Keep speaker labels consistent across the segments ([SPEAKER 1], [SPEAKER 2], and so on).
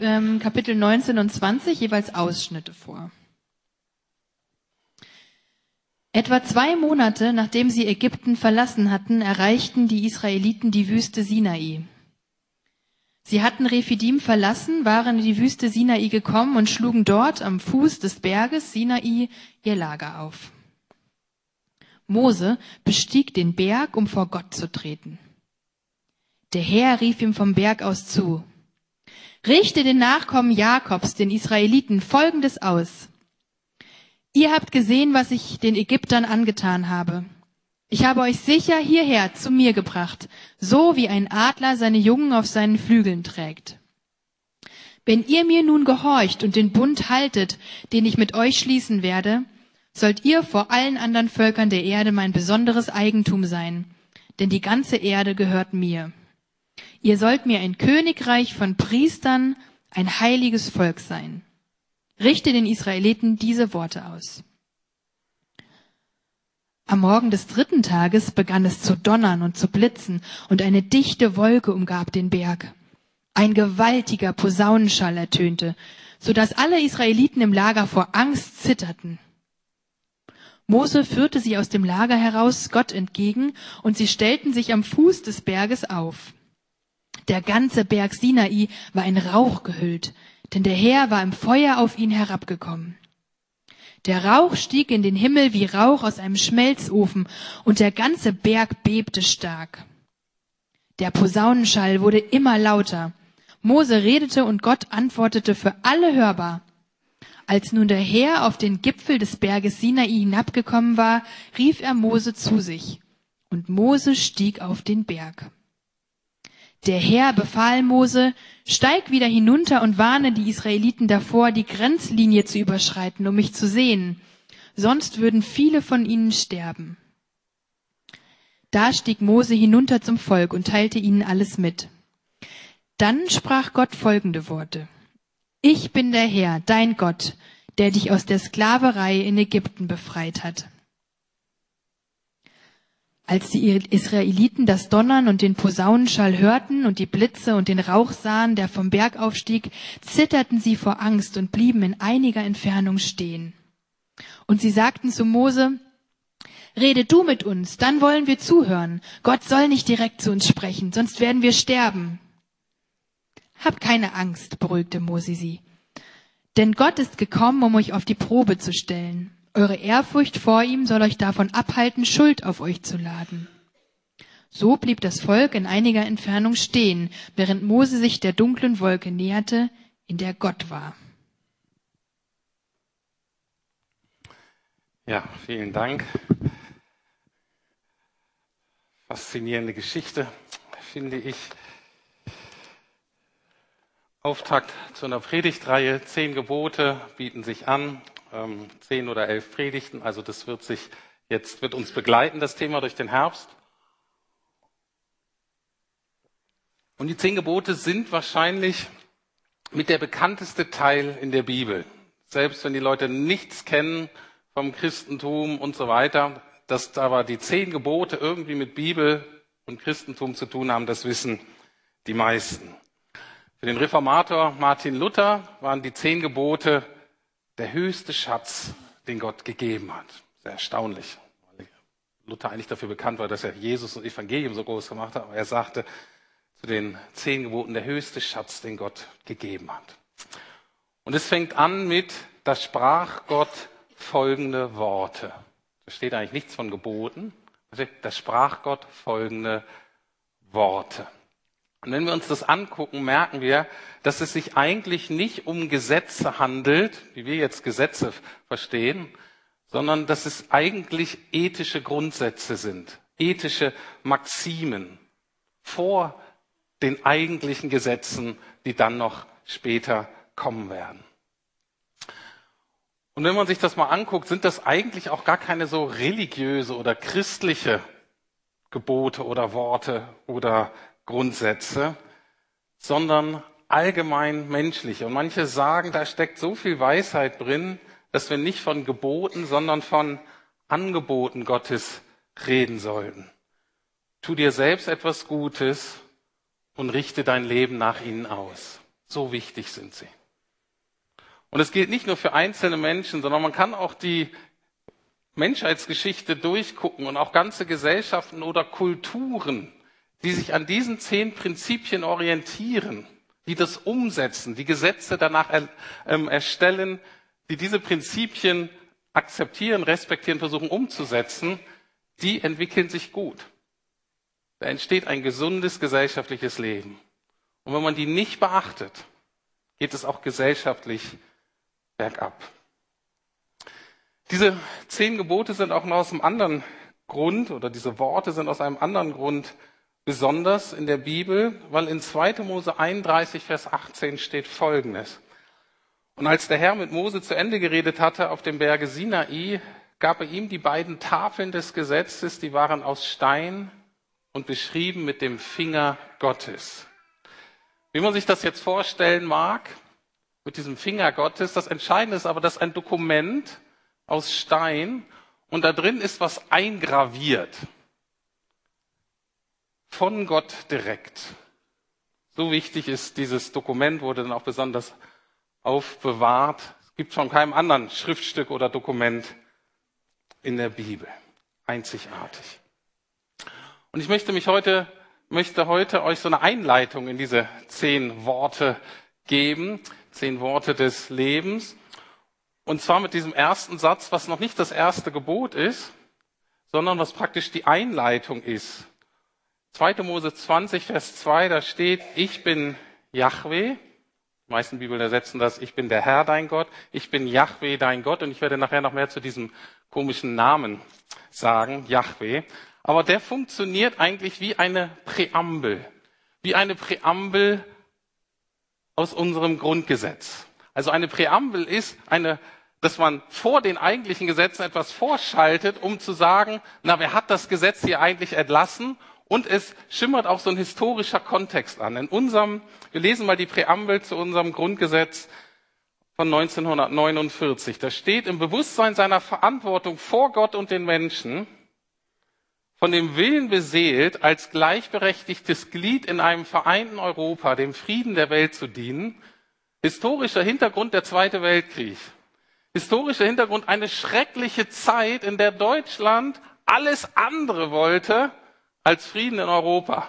[SPEAKER 1] ähm, Kapitel 19 und 20 jeweils Ausschnitte vor. Etwa zwei Monate nachdem sie Ägypten verlassen hatten, erreichten die Israeliten die Wüste Sinai. Sie hatten Rephidim verlassen, waren in die Wüste Sinai gekommen und schlugen dort am Fuß des Berges Sinai ihr Lager auf. Mose bestieg den Berg, um vor Gott zu treten. Der Herr rief ihm vom Berg aus zu. Richte den Nachkommen Jakobs, den Israeliten, Folgendes aus. Ihr habt gesehen, was ich den Ägyptern angetan habe. Ich habe euch sicher hierher zu mir gebracht, so wie ein Adler seine Jungen auf seinen Flügeln trägt. Wenn ihr mir nun gehorcht und den Bund haltet, den ich mit euch schließen werde, sollt ihr vor allen anderen Völkern der Erde mein besonderes Eigentum sein, denn die ganze Erde gehört mir. Ihr sollt mir ein Königreich von Priestern, ein heiliges Volk sein. Richte den Israeliten diese Worte aus. Am Morgen des dritten Tages begann es zu donnern und zu blitzen, und eine dichte Wolke umgab den Berg. Ein gewaltiger Posaunenschall ertönte, so dass alle Israeliten im Lager vor Angst zitterten. Mose führte sie aus dem Lager heraus Gott entgegen, und sie stellten sich am Fuß des Berges auf. Der ganze Berg Sinai war in Rauch gehüllt, denn der Herr war im Feuer auf ihn herabgekommen. Der Rauch stieg in den Himmel wie Rauch aus einem Schmelzofen, und der ganze Berg bebte stark. Der Posaunenschall wurde immer lauter. Mose redete und Gott antwortete für alle hörbar. Als nun der Herr auf den Gipfel des Berges Sinai hinabgekommen war, rief er Mose zu sich, und Mose stieg auf den Berg. Der Herr befahl Mose, steig wieder hinunter und warne die Israeliten davor, die Grenzlinie zu überschreiten, um mich zu sehen. Sonst würden viele von ihnen sterben. Da stieg Mose hinunter zum Volk und teilte ihnen alles mit. Dann sprach Gott folgende Worte. Ich bin der Herr, dein Gott, der dich aus der Sklaverei in Ägypten befreit hat. Als die Israeliten das Donnern und den Posaunenschall hörten und die Blitze und den Rauch sahen, der vom Berg aufstieg, zitterten sie vor Angst und blieben in einiger Entfernung stehen. Und sie sagten zu Mose, Rede du mit uns, dann wollen wir zuhören. Gott soll nicht direkt zu uns sprechen, sonst werden wir sterben. Hab keine Angst, beruhigte Mose sie. Denn Gott ist gekommen, um euch auf die Probe zu stellen. Eure Ehrfurcht vor ihm soll euch davon abhalten, Schuld auf euch zu laden. So blieb das Volk in einiger Entfernung stehen, während Mose sich der dunklen Wolke näherte, in der Gott war.
[SPEAKER 2] Ja, vielen Dank. Faszinierende Geschichte, finde ich. Auftakt zu einer Predigtreihe. Zehn Gebote bieten sich an ähm, zehn oder elf Predigten. Also das wird sich jetzt, wird uns begleiten, das Thema durch den Herbst. Und die zehn Gebote sind wahrscheinlich mit der bekannteste Teil in der Bibel. Selbst wenn die Leute nichts kennen vom Christentum und so weiter, dass aber die zehn Gebote irgendwie mit Bibel und Christentum zu tun haben, das wissen die meisten. Für den Reformator Martin Luther waren die zehn Gebote der höchste Schatz, den Gott gegeben hat. Sehr erstaunlich, Luther eigentlich dafür bekannt war, dass er Jesus und Evangelium so groß gemacht hat. Aber er sagte zu den zehn Geboten, der höchste Schatz, den Gott gegeben hat. Und es fängt an mit, da sprach Gott folgende Worte. Da steht eigentlich nichts von Geboten. Da sprach Gott folgende Worte. Und wenn wir uns das angucken, merken wir, dass es sich eigentlich nicht um Gesetze handelt, wie wir jetzt Gesetze verstehen, sondern dass es eigentlich ethische Grundsätze sind, ethische Maximen vor den eigentlichen Gesetzen, die dann noch später kommen werden. Und wenn man sich das mal anguckt, sind das eigentlich auch gar keine so religiöse oder christliche Gebote oder Worte oder Grundsätze, sondern allgemein menschliche. Und manche sagen, da steckt so viel Weisheit drin, dass wir nicht von Geboten, sondern von Angeboten Gottes reden sollten. Tu dir selbst etwas Gutes und richte dein Leben nach ihnen aus. So wichtig sind sie. Und es gilt nicht nur für einzelne Menschen, sondern man kann auch die Menschheitsgeschichte durchgucken und auch ganze Gesellschaften oder Kulturen, die sich an diesen zehn Prinzipien orientieren, die das umsetzen, die Gesetze danach er, ähm, erstellen, die diese Prinzipien akzeptieren, respektieren, versuchen umzusetzen, die entwickeln sich gut. Da entsteht ein gesundes gesellschaftliches Leben. Und wenn man die nicht beachtet, geht es auch gesellschaftlich bergab. Diese zehn Gebote sind auch noch aus einem anderen Grund oder diese Worte sind aus einem anderen Grund besonders in der Bibel, weil in 2. Mose 31, Vers 18 steht Folgendes. Und als der Herr mit Mose zu Ende geredet hatte auf dem Berge Sinai, gab er ihm die beiden Tafeln des Gesetzes, die waren aus Stein und beschrieben mit dem Finger Gottes. Wie man sich das jetzt vorstellen mag, mit diesem Finger Gottes, das Entscheidende ist aber, dass ein Dokument aus Stein und da drin ist was eingraviert. Von Gott direkt. So wichtig ist dieses Dokument, wurde dann auch besonders aufbewahrt. Es gibt von keinem anderen Schriftstück oder Dokument in der Bibel. Einzigartig. Und ich möchte mich heute, möchte heute euch so eine Einleitung in diese zehn Worte geben, zehn Worte des Lebens. Und zwar mit diesem ersten Satz, was noch nicht das erste Gebot ist, sondern was praktisch die Einleitung ist. 2. Mose 20, Vers 2, da steht, ich bin Yahweh. Die meisten Bibeln ersetzen das, ich bin der Herr dein Gott, ich bin Yahweh dein Gott und ich werde nachher noch mehr zu diesem komischen Namen sagen, Yahweh. Aber der funktioniert eigentlich wie eine Präambel, wie eine Präambel aus unserem Grundgesetz. Also eine Präambel ist eine dass man vor den eigentlichen Gesetzen etwas vorschaltet, um zu sagen, na, wer hat das Gesetz hier eigentlich entlassen? Und es schimmert auch so ein historischer Kontext an. In unserem, wir lesen mal die Präambel zu unserem Grundgesetz von 1949. Da steht im Bewusstsein seiner Verantwortung vor Gott und den Menschen, von dem Willen beseelt, als gleichberechtigtes Glied in einem vereinten Europa dem Frieden der Welt zu dienen, historischer Hintergrund der Zweite Weltkrieg historischer Hintergrund eine schreckliche Zeit, in der Deutschland alles andere wollte als Frieden in Europa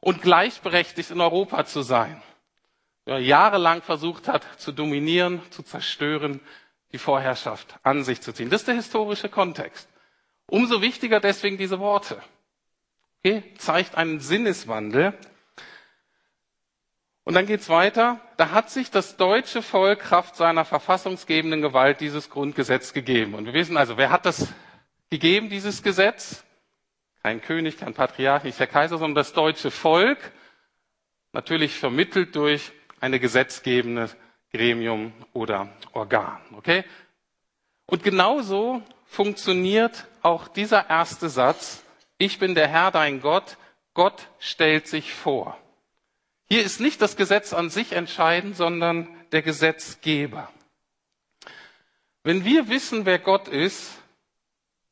[SPEAKER 2] und gleichberechtigt in Europa zu sein. Ja, jahrelang versucht hat zu dominieren, zu zerstören, die Vorherrschaft an sich zu ziehen. Das ist der historische Kontext. Umso wichtiger deswegen diese Worte. Okay, zeigt einen Sinneswandel, und dann geht's weiter. Da hat sich das deutsche Volk Kraft seiner verfassungsgebenden Gewalt dieses Grundgesetz gegeben. Und wir wissen also, wer hat das gegeben, dieses Gesetz? Kein König, kein Patriarch, nicht der Kaiser, sondern das deutsche Volk. Natürlich vermittelt durch eine gesetzgebende Gremium oder Organ. Okay? Und genauso funktioniert auch dieser erste Satz. Ich bin der Herr, dein Gott. Gott stellt sich vor. Hier ist nicht das Gesetz an sich entscheidend, sondern der Gesetzgeber. Wenn wir wissen, wer Gott ist,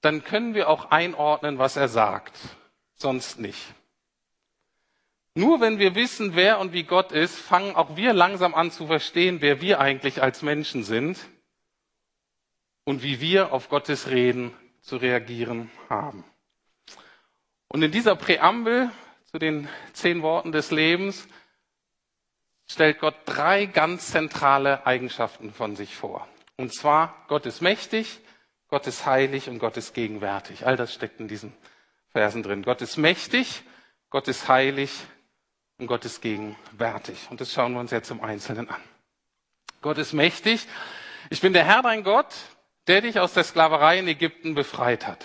[SPEAKER 2] dann können wir auch einordnen, was er sagt, sonst nicht. Nur wenn wir wissen, wer und wie Gott ist, fangen auch wir langsam an zu verstehen, wer wir eigentlich als Menschen sind und wie wir auf Gottes Reden zu reagieren haben. Und in dieser Präambel zu den zehn Worten des Lebens stellt Gott drei ganz zentrale Eigenschaften von sich vor. Und zwar, Gott ist mächtig, Gott ist heilig und Gott ist gegenwärtig. All das steckt in diesen Versen drin. Gott ist mächtig, Gott ist heilig und Gott ist gegenwärtig. Und das schauen wir uns jetzt im Einzelnen an. Gott ist mächtig. Ich bin der Herr dein Gott, der dich aus der Sklaverei in Ägypten befreit hat.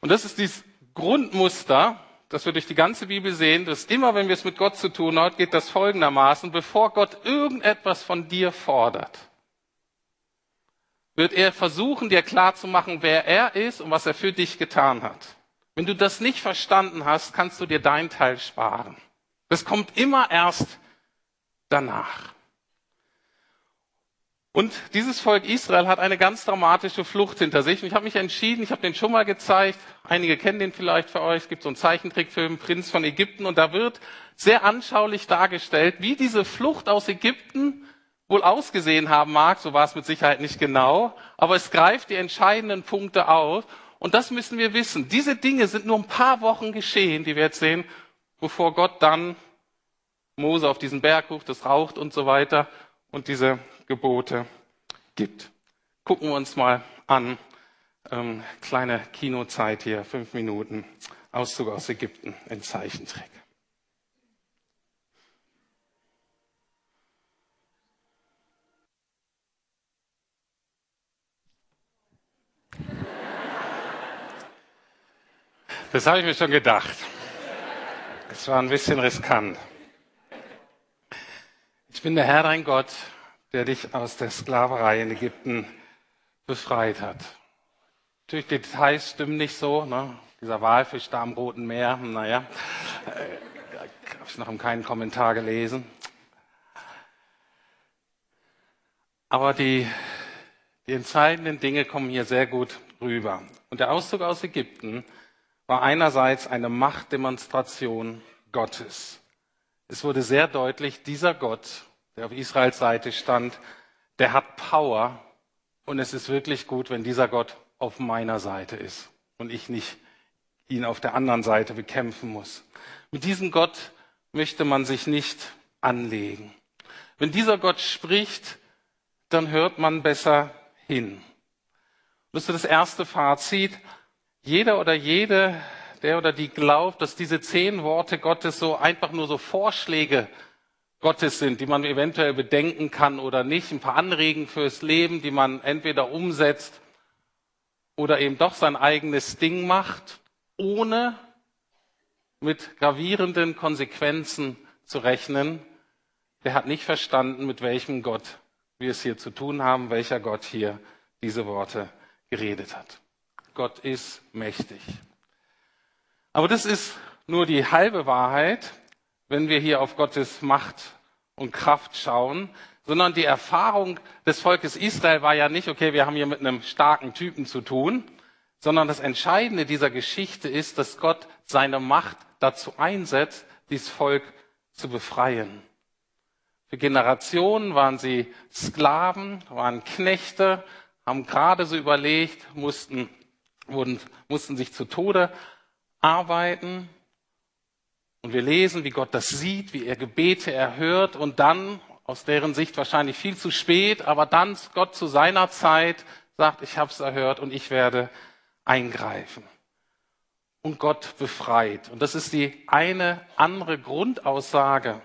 [SPEAKER 2] Und das ist dieses Grundmuster, dass wir durch die ganze Bibel sehen, dass immer, wenn wir es mit Gott zu tun haben, geht das folgendermaßen, bevor Gott irgendetwas von dir fordert, wird er versuchen, dir klarzumachen, wer er ist und was er für dich getan hat. Wenn du das nicht verstanden hast, kannst du dir deinen Teil sparen. Das kommt immer erst danach. Und dieses Volk Israel hat eine ganz dramatische Flucht hinter sich. Und ich habe mich entschieden, ich habe den schon mal gezeigt, einige kennen den vielleicht für euch, es gibt so einen Zeichentrickfilm, Prinz von Ägypten, und da wird sehr anschaulich dargestellt, wie diese Flucht aus Ägypten wohl ausgesehen haben mag, so war es mit Sicherheit nicht genau, aber es greift die entscheidenden Punkte auf. Und das müssen wir wissen. Diese Dinge sind nur ein paar Wochen geschehen, die wir jetzt sehen, bevor Gott dann Mose auf diesen Berg ruft, das raucht und so weiter und diese Gebote gibt. Gucken wir uns mal an. Ähm, kleine Kinozeit hier, fünf Minuten. Auszug aus Ägypten in Zeichentrick. Das habe ich mir schon gedacht. Es war ein bisschen riskant. Ich bin der Herr dein Gott, der dich aus der Sklaverei in Ägypten befreit hat. Natürlich, die Details stimmen nicht so. Ne? Dieser Walfisch da am Roten Meer, naja, äh, habe ich noch in keinen Kommentar gelesen. Aber die, die entscheidenden Dinge kommen hier sehr gut rüber. Und der Auszug aus Ägypten war einerseits eine Machtdemonstration Gottes. Es wurde sehr deutlich, dieser Gott, der auf Israels Seite stand, der hat Power und es ist wirklich gut, wenn dieser Gott auf meiner Seite ist und ich nicht ihn auf der anderen Seite bekämpfen muss. Mit diesem Gott möchte man sich nicht anlegen. Wenn dieser Gott spricht, dann hört man besser hin. Das ist das erste Fazit. Jeder oder jede, der oder die glaubt, dass diese zehn Worte Gottes so einfach nur so Vorschläge Gottes sind, die man eventuell bedenken kann oder nicht, ein paar Anregen fürs Leben, die man entweder umsetzt oder eben doch sein eigenes Ding macht, ohne mit gravierenden Konsequenzen zu rechnen, der hat nicht verstanden, mit welchem Gott wir es hier zu tun haben, welcher Gott hier diese Worte geredet hat. Gott ist mächtig. Aber das ist nur die halbe Wahrheit, wenn wir hier auf Gottes Macht und Kraft schauen, sondern die Erfahrung des Volkes Israel war ja nicht, okay, wir haben hier mit einem starken Typen zu tun, sondern das Entscheidende dieser Geschichte ist, dass Gott seine Macht dazu einsetzt, dieses Volk zu befreien. Für Generationen waren sie Sklaven, waren Knechte, haben gerade so überlegt, mussten wurden, mussten sich zu Tode arbeiten. Und wir lesen, wie Gott das sieht, wie er Gebete erhört und dann, aus deren Sicht wahrscheinlich viel zu spät, aber dann Gott zu seiner Zeit sagt, ich habe es erhört und ich werde eingreifen. Und Gott befreit. Und das ist die eine andere Grundaussage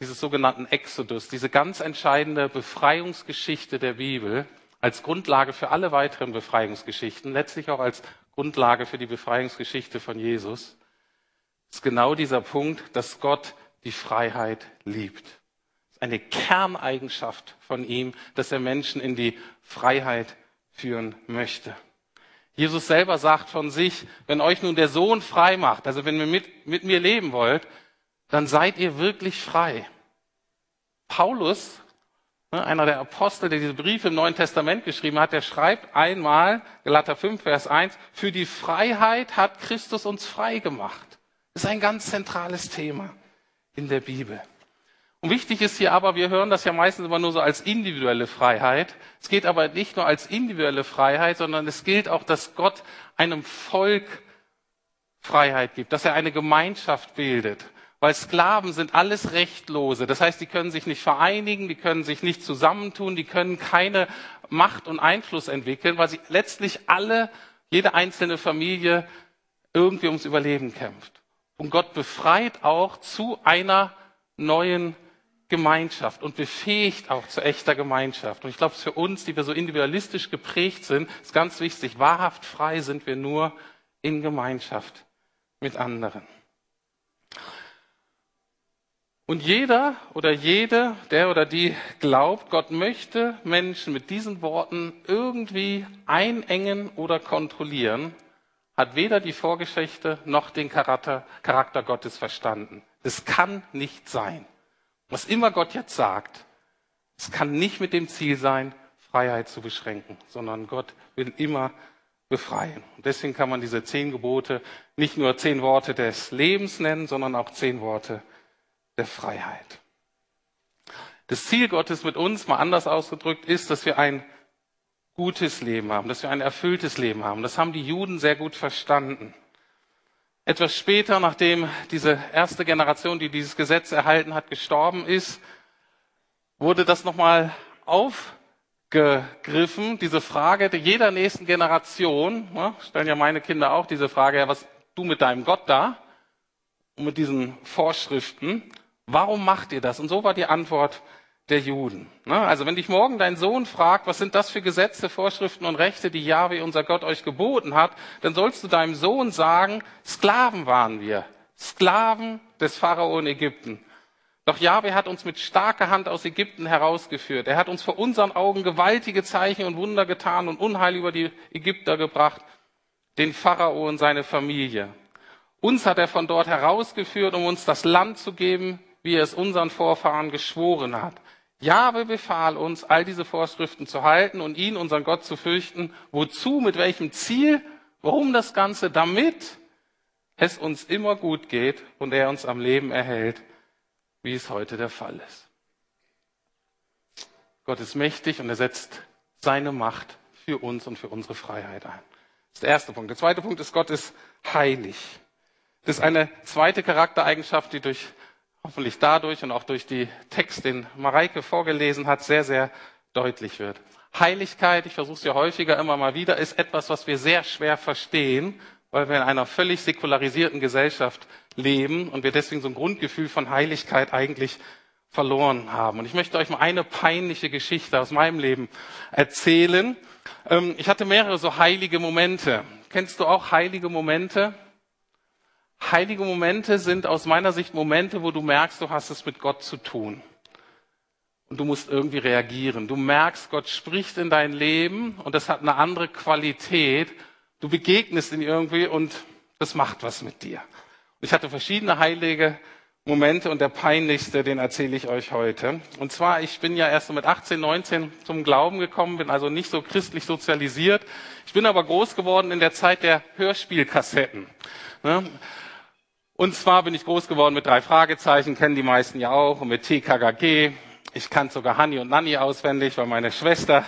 [SPEAKER 2] dieses sogenannten Exodus, diese ganz entscheidende Befreiungsgeschichte der Bibel als Grundlage für alle weiteren Befreiungsgeschichten, letztlich auch als Grundlage für die Befreiungsgeschichte von Jesus, ist genau dieser Punkt, dass Gott die Freiheit liebt. Das ist eine Kerneigenschaft von ihm, dass er Menschen in die Freiheit führen möchte. Jesus selber sagt von sich, wenn euch nun der Sohn frei macht, also wenn ihr mit, mit mir leben wollt, dann seid ihr wirklich frei. Paulus einer der Apostel, der diese Briefe im Neuen Testament geschrieben hat, der schreibt einmal, Galater 5, Vers 1, für die Freiheit hat Christus uns frei gemacht. Das ist ein ganz zentrales Thema in der Bibel. Und wichtig ist hier aber, wir hören das ja meistens immer nur so als individuelle Freiheit. Es geht aber nicht nur als individuelle Freiheit, sondern es gilt auch, dass Gott einem Volk Freiheit gibt, dass er eine Gemeinschaft bildet. Weil Sklaven sind alles Rechtlose. Das heißt, die können sich nicht vereinigen, die können sich nicht zusammentun, die können keine Macht und Einfluss entwickeln, weil sie letztlich alle, jede einzelne Familie irgendwie ums Überleben kämpft. Und Gott befreit auch zu einer neuen Gemeinschaft und befähigt auch zu echter Gemeinschaft. Und ich glaube, für uns, die wir so individualistisch geprägt sind, ist ganz wichtig, wahrhaft frei sind wir nur in Gemeinschaft mit anderen. Und jeder oder jede, der oder die glaubt, Gott möchte Menschen mit diesen Worten irgendwie einengen oder kontrollieren, hat weder die Vorgeschichte noch den Charakter, Charakter Gottes verstanden. Es kann nicht sein. Was immer Gott jetzt sagt, es kann nicht mit dem Ziel sein, Freiheit zu beschränken, sondern Gott will immer befreien. Und deswegen kann man diese zehn Gebote nicht nur zehn Worte des Lebens nennen, sondern auch zehn Worte der Freiheit. Das Ziel Gottes mit uns, mal anders ausgedrückt, ist, dass wir ein gutes Leben haben, dass wir ein erfülltes Leben haben. Das haben die Juden sehr gut verstanden. Etwas später, nachdem diese erste Generation, die dieses Gesetz erhalten hat, gestorben ist, wurde das nochmal aufgegriffen, diese Frage jeder nächsten Generation, ne, stellen ja meine Kinder auch diese Frage, ja, was du mit deinem Gott da und mit diesen Vorschriften, warum macht ihr das? Und so war die Antwort der Juden. Ne? Also wenn dich morgen dein Sohn fragt, was sind das für Gesetze, Vorschriften und Rechte, die Jahwe, unser Gott, euch geboten hat, dann sollst du deinem Sohn sagen, Sklaven waren wir, Sklaven des Pharao in Ägypten. Doch Jahwe hat uns mit starker Hand aus Ägypten herausgeführt. Er hat uns vor unseren Augen gewaltige Zeichen und Wunder getan und Unheil über die Ägypter gebracht, den Pharao und seine Familie. Uns hat er von dort herausgeführt, um uns das Land zu geben, wie er es unseren Vorfahren geschworen hat. Jahwe befahl uns, all diese Vorschriften zu halten und ihn, unseren Gott, zu fürchten. Wozu, mit welchem Ziel, warum das Ganze? Damit es uns immer gut geht und er uns am Leben erhält, wie es heute der Fall ist. Gott ist mächtig und er setzt seine Macht für uns und für unsere Freiheit ein. Das ist der erste Punkt. Der zweite Punkt ist, Gott ist heilig. Das ist eine zweite Charaktereigenschaft, die durch hoffentlich dadurch und auch durch die Text, den Mareike vorgelesen hat, sehr, sehr deutlich wird. Heiligkeit, ich versuche es ja häufiger immer mal wieder, ist etwas, was wir sehr schwer verstehen, weil wir in einer völlig säkularisierten Gesellschaft leben und wir deswegen so ein Grundgefühl von Heiligkeit eigentlich verloren haben. Und ich möchte euch mal eine peinliche Geschichte aus meinem Leben erzählen. Ähm, ich hatte mehrere so heilige Momente. Kennst du auch heilige Momente? Heilige Momente sind aus meiner Sicht Momente, wo du merkst, du hast es mit Gott zu tun. Und du musst irgendwie reagieren. Du merkst, Gott spricht in dein Leben und das hat eine andere Qualität. Du begegnest ihn irgendwie und das macht was mit dir. Ich hatte verschiedene heilige Momente und der peinlichste, den erzähle ich euch heute. Und zwar, ich bin ja erst mit 18, 19 zum Glauben gekommen, bin also nicht so christlich sozialisiert. Ich bin aber groß geworden in der Zeit der Hörspielkassetten. Ne? Und zwar bin ich groß geworden mit drei Fragezeichen, kennen die meisten ja auch, und mit TKKG. Ich kannte sogar Hanni und Nanni auswendig, weil meine Schwester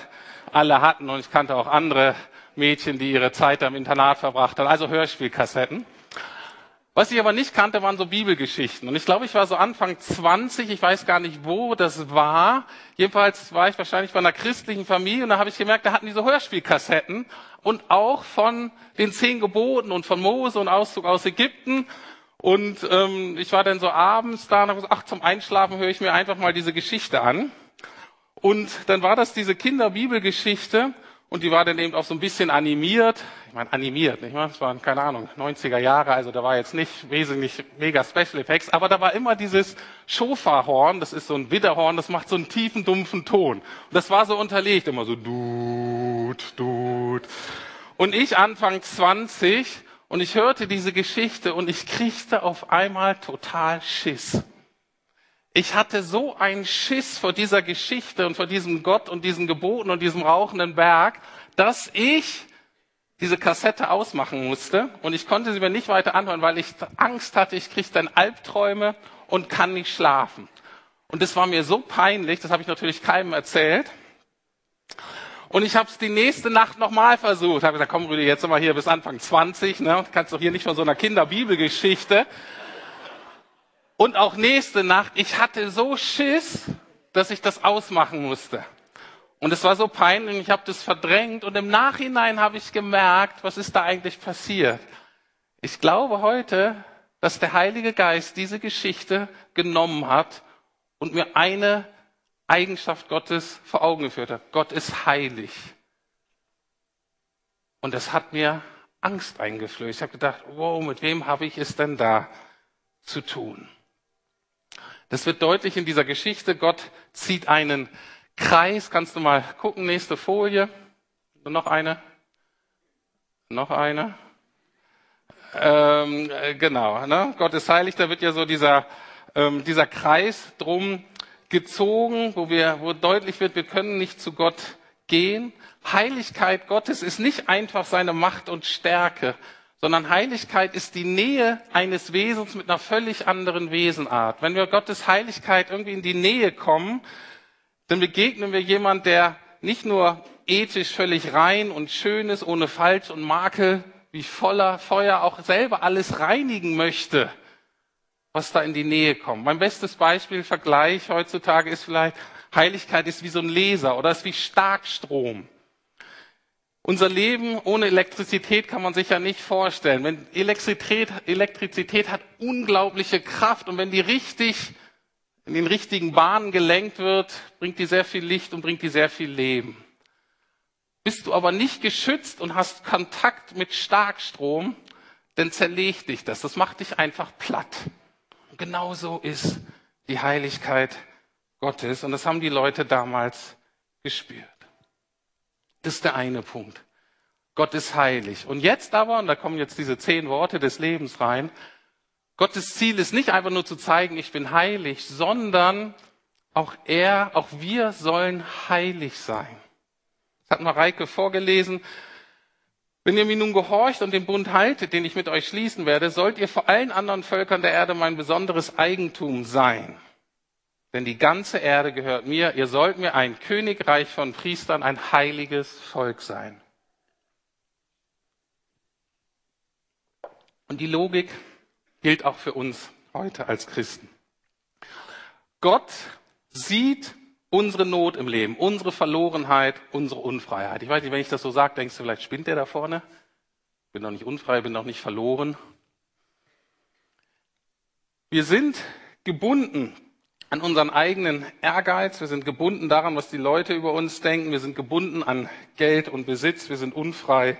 [SPEAKER 2] alle hatten und ich kannte auch andere Mädchen, die ihre Zeit am Internat verbracht haben, also Hörspielkassetten. Was ich aber nicht kannte, waren so Bibelgeschichten. Und ich glaube, ich war so Anfang 20, ich weiß gar nicht, wo das war. Jedenfalls war ich wahrscheinlich bei einer christlichen Familie und da habe ich gemerkt, da hatten die so Hörspielkassetten und auch von den zehn Geboten und von Mose und Auszug aus Ägypten. Und ähm, ich war dann so abends da und habe gesagt, ach, zum Einschlafen höre ich mir einfach mal diese Geschichte an. Und dann war das diese Kinderbibelgeschichte und die war dann eben auch so ein bisschen animiert. Ich meine, animiert, nicht wahr? Das waren, keine Ahnung, 90er Jahre, also da war jetzt nicht wesentlich mega Special Effects, aber da war immer dieses Schofahorn, das ist so ein Widderhorn, das macht so einen tiefen, dumpfen Ton. Und das war so unterlegt, immer so dut, dut. Und ich Anfang 20 und ich hörte diese Geschichte und ich kriegte auf einmal total Schiss. Ich hatte so einen Schiss vor dieser Geschichte und vor diesem Gott und diesen Geboten und diesem rauchenden Berg, dass ich diese Kassette ausmachen musste und ich konnte sie mir nicht weiter anhören, weil ich Angst hatte, ich kriege dann Albträume und kann nicht schlafen. Und das war mir so peinlich, das habe ich natürlich keinem erzählt. Und ich habe es die nächste Nacht nochmal versucht. Habe gesagt, komm Rüdi, jetzt mal hier bis Anfang 20, ne? Kannst doch hier nicht von so einer Kinderbibelgeschichte. Und auch nächste Nacht, ich hatte so Schiss, dass ich das ausmachen musste. Und es war so peinlich, ich habe das verdrängt und im Nachhinein habe ich gemerkt, was ist da eigentlich passiert. Ich glaube heute, dass der Heilige Geist diese Geschichte genommen hat und mir eine Eigenschaft Gottes vor Augen geführt hat. Gott ist heilig. Und das hat mir Angst eingeflößt. Ich habe gedacht, wow, mit wem habe ich es denn da zu tun? Das wird deutlich in dieser Geschichte. Gott zieht einen Kreis. Kannst du mal gucken, nächste Folie. Noch eine. Noch eine. Ähm, äh, genau, ne? Gott ist heilig, da wird ja so dieser, ähm, dieser Kreis drum gezogen, wo wir, wo deutlich wird, wir können nicht zu Gott gehen. Heiligkeit Gottes ist nicht einfach seine Macht und Stärke, sondern Heiligkeit ist die Nähe eines Wesens mit einer völlig anderen Wesenart. Wenn wir Gottes Heiligkeit irgendwie in die Nähe kommen, dann begegnen wir jemand, der nicht nur ethisch völlig rein und schön ist, ohne Falsch und Makel, wie voller Feuer auch selber alles reinigen möchte, was da in die Nähe kommt. Mein bestes Beispiel, Vergleich heutzutage ist vielleicht, Heiligkeit ist wie so ein Laser oder ist wie Starkstrom. Unser Leben ohne Elektrizität kann man sich ja nicht vorstellen. Wenn Elektrizität, Elektrizität hat unglaubliche Kraft und wenn die richtig in den richtigen Bahnen gelenkt wird, bringt die sehr viel Licht und bringt die sehr viel Leben. Bist du aber nicht geschützt und hast Kontakt mit Starkstrom, dann zerlegt dich das. Das macht dich einfach platt. Genauso ist die Heiligkeit Gottes. Und das haben die Leute damals gespürt. Das ist der eine Punkt. Gott ist heilig. Und jetzt aber, und da kommen jetzt diese zehn Worte des Lebens rein, Gottes Ziel ist nicht einfach nur zu zeigen, ich bin heilig, sondern auch er, auch wir sollen heilig sein. Das hat Mareike vorgelesen. Wenn ihr mir nun gehorcht und den Bund haltet, den ich mit euch schließen werde, sollt ihr vor allen anderen Völkern der Erde mein besonderes Eigentum sein. Denn die ganze Erde gehört mir. Ihr sollt mir ein Königreich von Priestern, ein heiliges Volk sein. Und die Logik gilt auch für uns heute als Christen. Gott sieht unsere Not im Leben, unsere Verlorenheit, unsere Unfreiheit. Ich weiß nicht, wenn ich das so sage, denkst du, vielleicht spinnt der da vorne? Ich bin doch nicht unfrei, bin doch nicht verloren. Wir sind gebunden an unseren eigenen Ehrgeiz, wir sind gebunden daran, was die Leute über uns denken, wir sind gebunden an Geld und Besitz, wir sind unfrei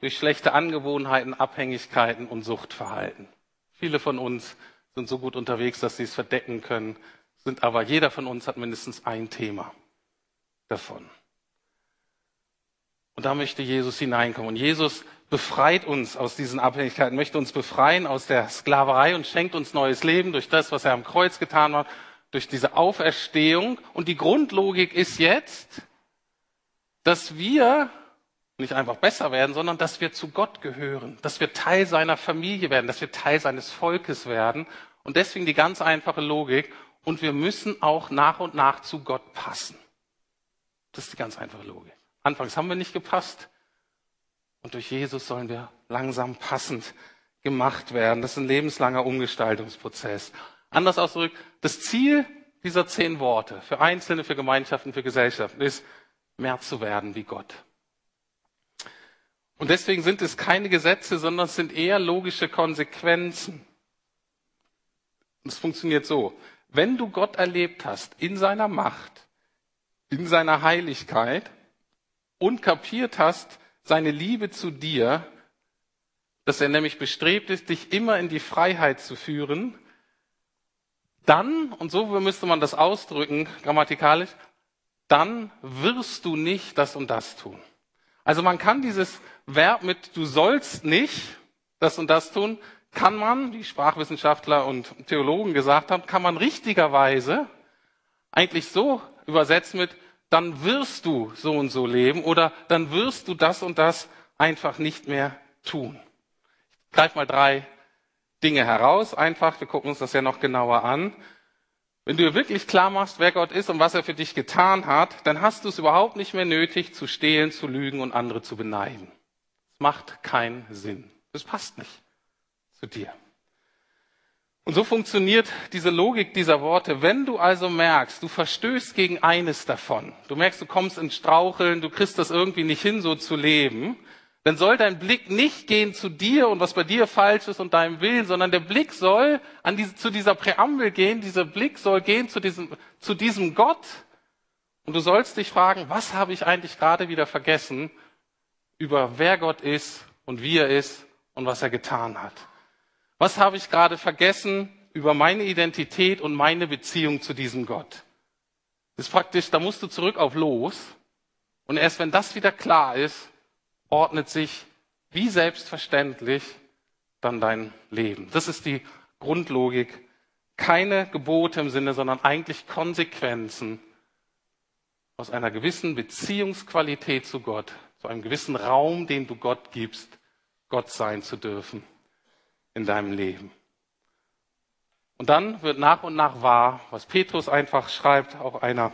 [SPEAKER 2] durch schlechte Angewohnheiten, Abhängigkeiten und Suchtverhalten. Viele von uns sind so gut unterwegs, dass sie es verdecken können, sind aber jeder von uns hat mindestens ein Thema davon. Und da möchte Jesus hineinkommen. Und Jesus befreit uns aus diesen Abhängigkeiten, möchte uns befreien aus der Sklaverei und schenkt uns neues Leben durch das, was er am Kreuz getan hat durch diese Auferstehung. Und die Grundlogik ist jetzt, dass wir nicht einfach besser werden, sondern dass wir zu Gott gehören, dass wir Teil seiner Familie werden, dass wir Teil seines Volkes werden. Und deswegen die ganz einfache Logik. Und wir müssen auch nach und nach zu Gott passen. Das ist die ganz einfache Logik. Anfangs haben wir nicht gepasst. Und durch Jesus sollen wir langsam passend gemacht werden. Das ist ein lebenslanger Umgestaltungsprozess. Anders ausgedrückt, das Ziel dieser zehn Worte für Einzelne, für Gemeinschaften, für Gesellschaften ist, mehr zu werden wie Gott. Und deswegen sind es keine Gesetze, sondern es sind eher logische Konsequenzen. Und es funktioniert so. Wenn du Gott erlebt hast in seiner Macht, in seiner Heiligkeit und kapiert hast seine Liebe zu dir, dass er nämlich bestrebt ist, dich immer in die Freiheit zu führen, dann, und so müsste man das ausdrücken, grammatikalisch, dann wirst du nicht das und das tun. Also man kann dieses Verb mit du sollst nicht das und das tun, kann man, wie Sprachwissenschaftler und Theologen gesagt haben, kann man richtigerweise eigentlich so übersetzen mit dann wirst du so und so leben oder dann wirst du das und das einfach nicht mehr tun. Ich greife mal drei Dinge heraus, einfach, wir gucken uns das ja noch genauer an. Wenn du wirklich klar machst, wer Gott ist und was er für dich getan hat, dann hast du es überhaupt nicht mehr nötig, zu stehlen, zu lügen und andere zu beneiden. Das macht keinen Sinn. Das passt nicht zu dir. Und so funktioniert diese Logik dieser Worte. Wenn du also merkst, du verstößt gegen eines davon, du merkst, du kommst ins Straucheln, du kriegst das irgendwie nicht hin, so zu leben, dann soll dein Blick nicht gehen zu dir und was bei dir falsch ist und deinem Willen, sondern der Blick soll an diese, zu dieser Präambel gehen, dieser Blick soll gehen zu diesem, zu diesem Gott. Und du sollst dich fragen, was habe ich eigentlich gerade wieder vergessen über wer Gott ist und wie er ist und was er getan hat. Was habe ich gerade vergessen über meine Identität und meine Beziehung zu diesem Gott? Das ist praktisch, da musst du zurück auf los. Und erst wenn das wieder klar ist, ordnet sich wie selbstverständlich dann dein Leben. Das ist die Grundlogik keine Gebote im Sinne, sondern eigentlich Konsequenzen aus einer gewissen Beziehungsqualität zu Gott, zu einem gewissen Raum, den du Gott gibst, Gott sein zu dürfen in deinem Leben. Und dann wird nach und nach wahr, was Petrus einfach schreibt, auch einer,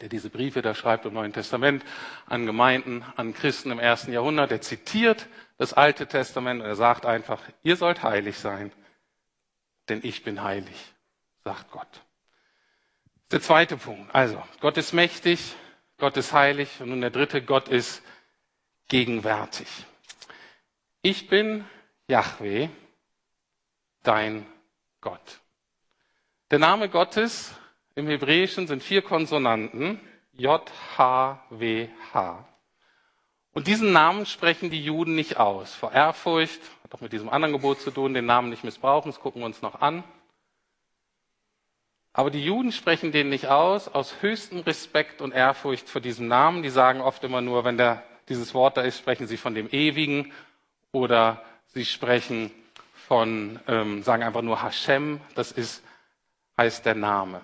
[SPEAKER 2] der diese Briefe da schreibt im Neuen Testament an Gemeinden, an Christen im ersten Jahrhundert, der zitiert das Alte Testament und er sagt einfach, ihr sollt heilig sein, denn ich bin heilig, sagt Gott. Der zweite Punkt. Also, Gott ist mächtig, Gott ist heilig und nun der dritte, Gott ist gegenwärtig. Ich bin Yahweh, dein Gott. Der Name Gottes im Hebräischen sind vier Konsonanten, J, H, W, H. Und diesen Namen sprechen die Juden nicht aus. Vor Ehrfurcht, hat auch mit diesem anderen Gebot zu tun, den Namen nicht missbrauchen, das gucken wir uns noch an. Aber die Juden sprechen den nicht aus, aus höchstem Respekt und Ehrfurcht vor diesem Namen. Die sagen oft immer nur, wenn der, dieses Wort da ist, sprechen sie von dem Ewigen oder sie sprechen von, ähm, sagen einfach nur Hashem, das ist, heißt der Name.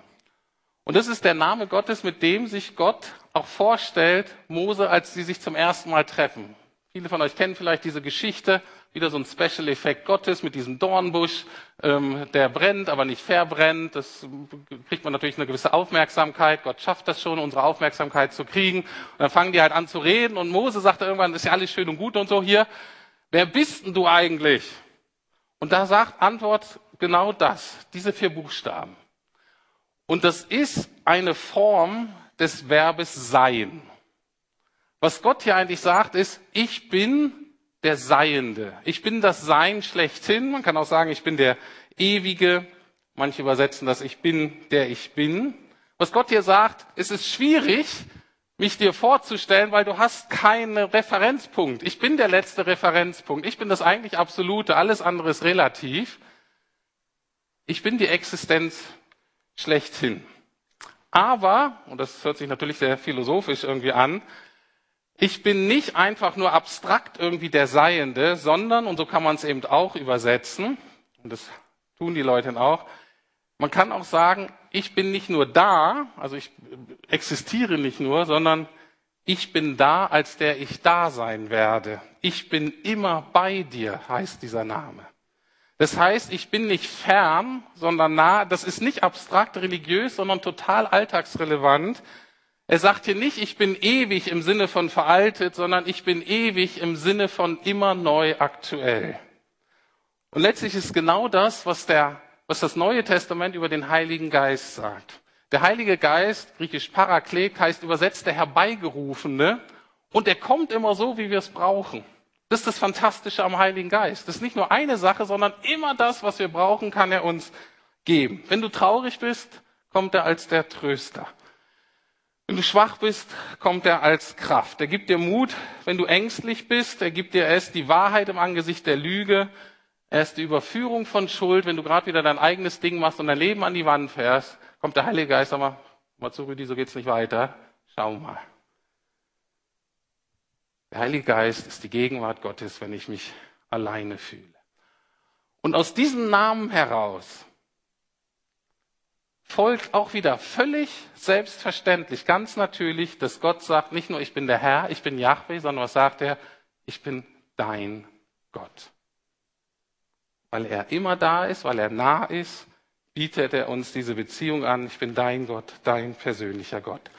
[SPEAKER 2] Und das ist der Name Gottes, mit dem sich Gott auch vorstellt, Mose, als sie sich zum ersten Mal treffen. Viele von euch kennen vielleicht diese Geschichte, wieder so ein Special Effekt Gottes mit diesem Dornbusch, ähm, der brennt, aber nicht verbrennt. Das kriegt man natürlich eine gewisse Aufmerksamkeit. Gott schafft das schon, unsere Aufmerksamkeit zu kriegen. Und dann fangen die halt an zu reden und Mose sagt irgendwann, ist ja alles schön und gut und so hier. Wer bist denn du eigentlich? Und da sagt Antwort genau das, diese vier Buchstaben. Und das ist eine Form des Verbes sein. Was Gott hier eigentlich sagt, ist, ich bin der Seiende. Ich bin das Sein schlechthin. Man kann auch sagen, ich bin der Ewige. Manche übersetzen das, ich bin der ich bin. Was Gott hier sagt, es ist schwierig, mich dir vorzustellen, weil du hast keinen Referenzpunkt. Ich bin der letzte Referenzpunkt. Ich bin das eigentlich Absolute. Alles andere ist relativ. Ich bin die Existenz schlechthin. Aber, und das hört sich natürlich sehr philosophisch irgendwie an, ich bin nicht einfach nur abstrakt irgendwie der Seiende, sondern, und so kann man es eben auch übersetzen, und das tun die Leute auch, man kann auch sagen, ich bin nicht nur da, also ich existiere nicht nur, sondern ich bin da, als der ich da sein werde. Ich bin immer bei dir, heißt dieser Name. Das heißt, ich bin nicht fern, sondern nah. Das ist nicht abstrakt religiös, sondern total alltagsrelevant. Er sagt hier nicht, ich bin ewig im Sinne von veraltet, sondern ich bin ewig im Sinne von immer neu aktuell. Und letztlich ist genau das, was, der, was das Neue Testament über den Heiligen Geist sagt. Der Heilige Geist, griechisch Paraklet, heißt übersetzt der Herbeigerufene. Und er kommt immer so, wie wir es brauchen. Das ist das Fantastische am Heiligen Geist. Das ist nicht nur eine Sache, sondern immer das, was wir brauchen, kann er uns geben. Wenn du traurig bist, kommt er als der Tröster. Wenn du schwach bist, kommt er als Kraft. Er gibt dir Mut, wenn du ängstlich bist. Er gibt dir erst die Wahrheit im Angesicht der Lüge. Er ist die Überführung von Schuld. Wenn du gerade wieder dein eigenes Ding machst und dein Leben an die Wand fährst, kommt der Heilige Geist, sag mal, mal zu Rüdi, so geht's nicht weiter. Schau mal. Der Heilige Geist ist die Gegenwart Gottes, wenn ich mich alleine fühle. Und aus diesem Namen heraus folgt auch wieder völlig selbstverständlich, ganz natürlich, dass Gott sagt, nicht nur ich bin der Herr, ich bin Yahweh, sondern was sagt er? Ich bin dein Gott. Weil er immer da ist, weil er nah ist, bietet er uns diese Beziehung an. Ich bin dein Gott, dein persönlicher Gott.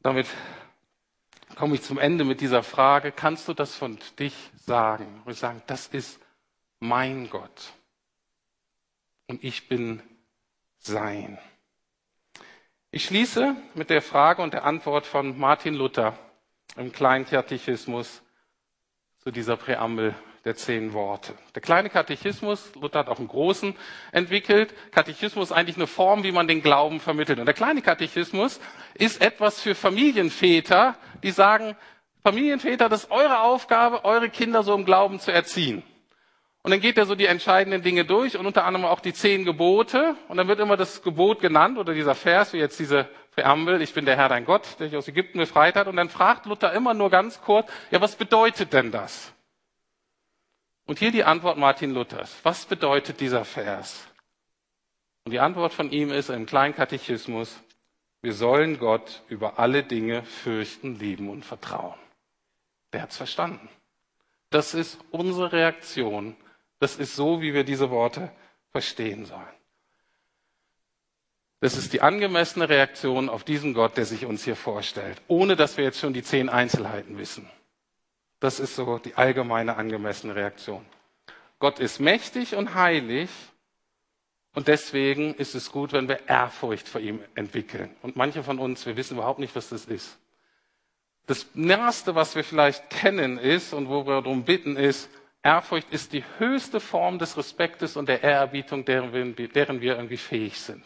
[SPEAKER 2] Damit komme ich zum Ende mit dieser Frage, kannst du das von dich sagen? Und ich sagen, das ist mein Gott. Und ich bin sein. Ich schließe mit der Frage und der Antwort von Martin Luther im kleinen zu dieser Präambel der zehn Worte. Der kleine Katechismus, Luther hat auch einen großen entwickelt. Katechismus ist eigentlich eine Form, wie man den Glauben vermittelt. Und der kleine Katechismus ist etwas für Familienväter, die sagen, Familienväter, das ist eure Aufgabe, eure Kinder so im Glauben zu erziehen. Und dann geht er so die entscheidenden Dinge durch und unter anderem auch die zehn Gebote. Und dann wird immer das Gebot genannt oder dieser Vers, wie jetzt diese Präambel, ich bin der Herr dein Gott, der dich aus Ägypten befreit hat. Und dann fragt Luther immer nur ganz kurz, ja, was bedeutet denn das? Und hier die Antwort Martin Luthers. Was bedeutet dieser Vers? Und die Antwort von ihm ist im kleinen Katechismus, wir sollen Gott über alle Dinge fürchten, lieben und vertrauen. Der hat's verstanden. Das ist unsere Reaktion. Das ist so, wie wir diese Worte verstehen sollen. Das ist die angemessene Reaktion auf diesen Gott, der sich uns hier vorstellt, ohne dass wir jetzt schon die zehn Einzelheiten wissen. Das ist so die allgemeine angemessene Reaktion. Gott ist mächtig und heilig und deswegen ist es gut, wenn wir Ehrfurcht vor ihm entwickeln. Und manche von uns, wir wissen überhaupt nicht, was das ist. Das Nächste, was wir vielleicht kennen ist und wo wir darum bitten, ist, Ehrfurcht ist die höchste Form des Respektes und der Ehrerbietung, deren wir, deren wir irgendwie fähig sind.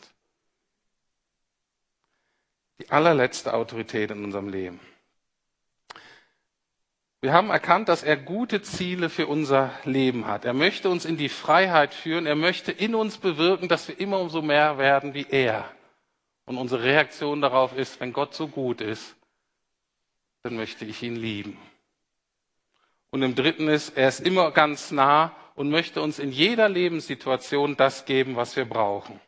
[SPEAKER 2] Die allerletzte Autorität in unserem Leben. Wir haben erkannt, dass er gute Ziele für unser Leben hat. Er möchte uns in die Freiheit führen. Er möchte in uns bewirken, dass wir immer umso mehr werden wie er. Und unsere Reaktion darauf ist, wenn Gott so gut ist, dann möchte ich ihn lieben. Und im dritten ist, er ist immer ganz nah und möchte uns in jeder Lebenssituation das geben, was wir brauchen.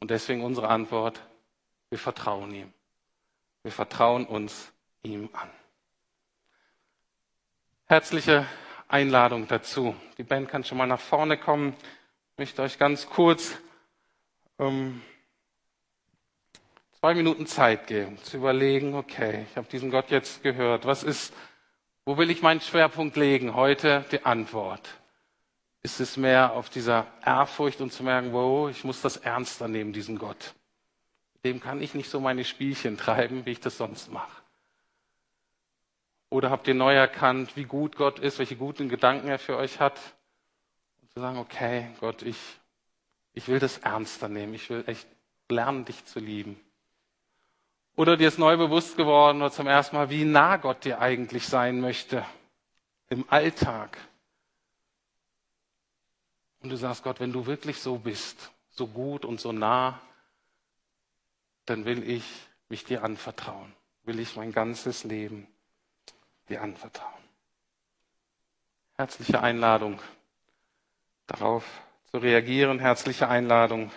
[SPEAKER 2] Und deswegen unsere Antwort, wir vertrauen ihm. Wir vertrauen uns ihm an. Herzliche Einladung dazu. Die Band kann schon mal nach vorne kommen. Ich möchte euch ganz kurz ähm, zwei Minuten Zeit geben, zu überlegen, okay, ich habe diesen Gott jetzt gehört. Was ist, wo will ich meinen Schwerpunkt legen? Heute die Antwort. Ist es mehr auf dieser Ehrfurcht und zu merken, wow, ich muss das ernster nehmen, diesen Gott. Dem kann ich nicht so meine Spielchen treiben, wie ich das sonst mache. Oder habt ihr neu erkannt, wie gut Gott ist, welche guten Gedanken er für euch hat? Und zu sagen, okay, Gott, ich, ich will das ernster nehmen. Ich will echt lernen, dich zu lieben. Oder dir ist neu bewusst geworden oder zum ersten Mal, wie nah Gott dir eigentlich sein möchte im Alltag. Und du sagst, Gott, wenn du wirklich so bist, so gut und so nah, dann will ich mich dir anvertrauen, will ich mein ganzes Leben dir anvertrauen. Herzliche Einladung, darauf zu reagieren. Herzliche Einladung,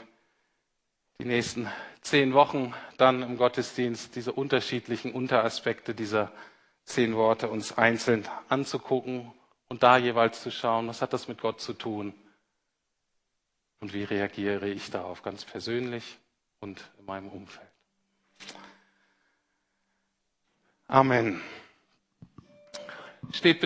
[SPEAKER 2] die nächsten zehn Wochen dann im Gottesdienst diese unterschiedlichen Unteraspekte dieser zehn Worte uns einzeln anzugucken und da jeweils zu schauen, was hat das mit Gott zu tun und wie reagiere ich darauf ganz persönlich und in meinem Umfeld. Amen. Steht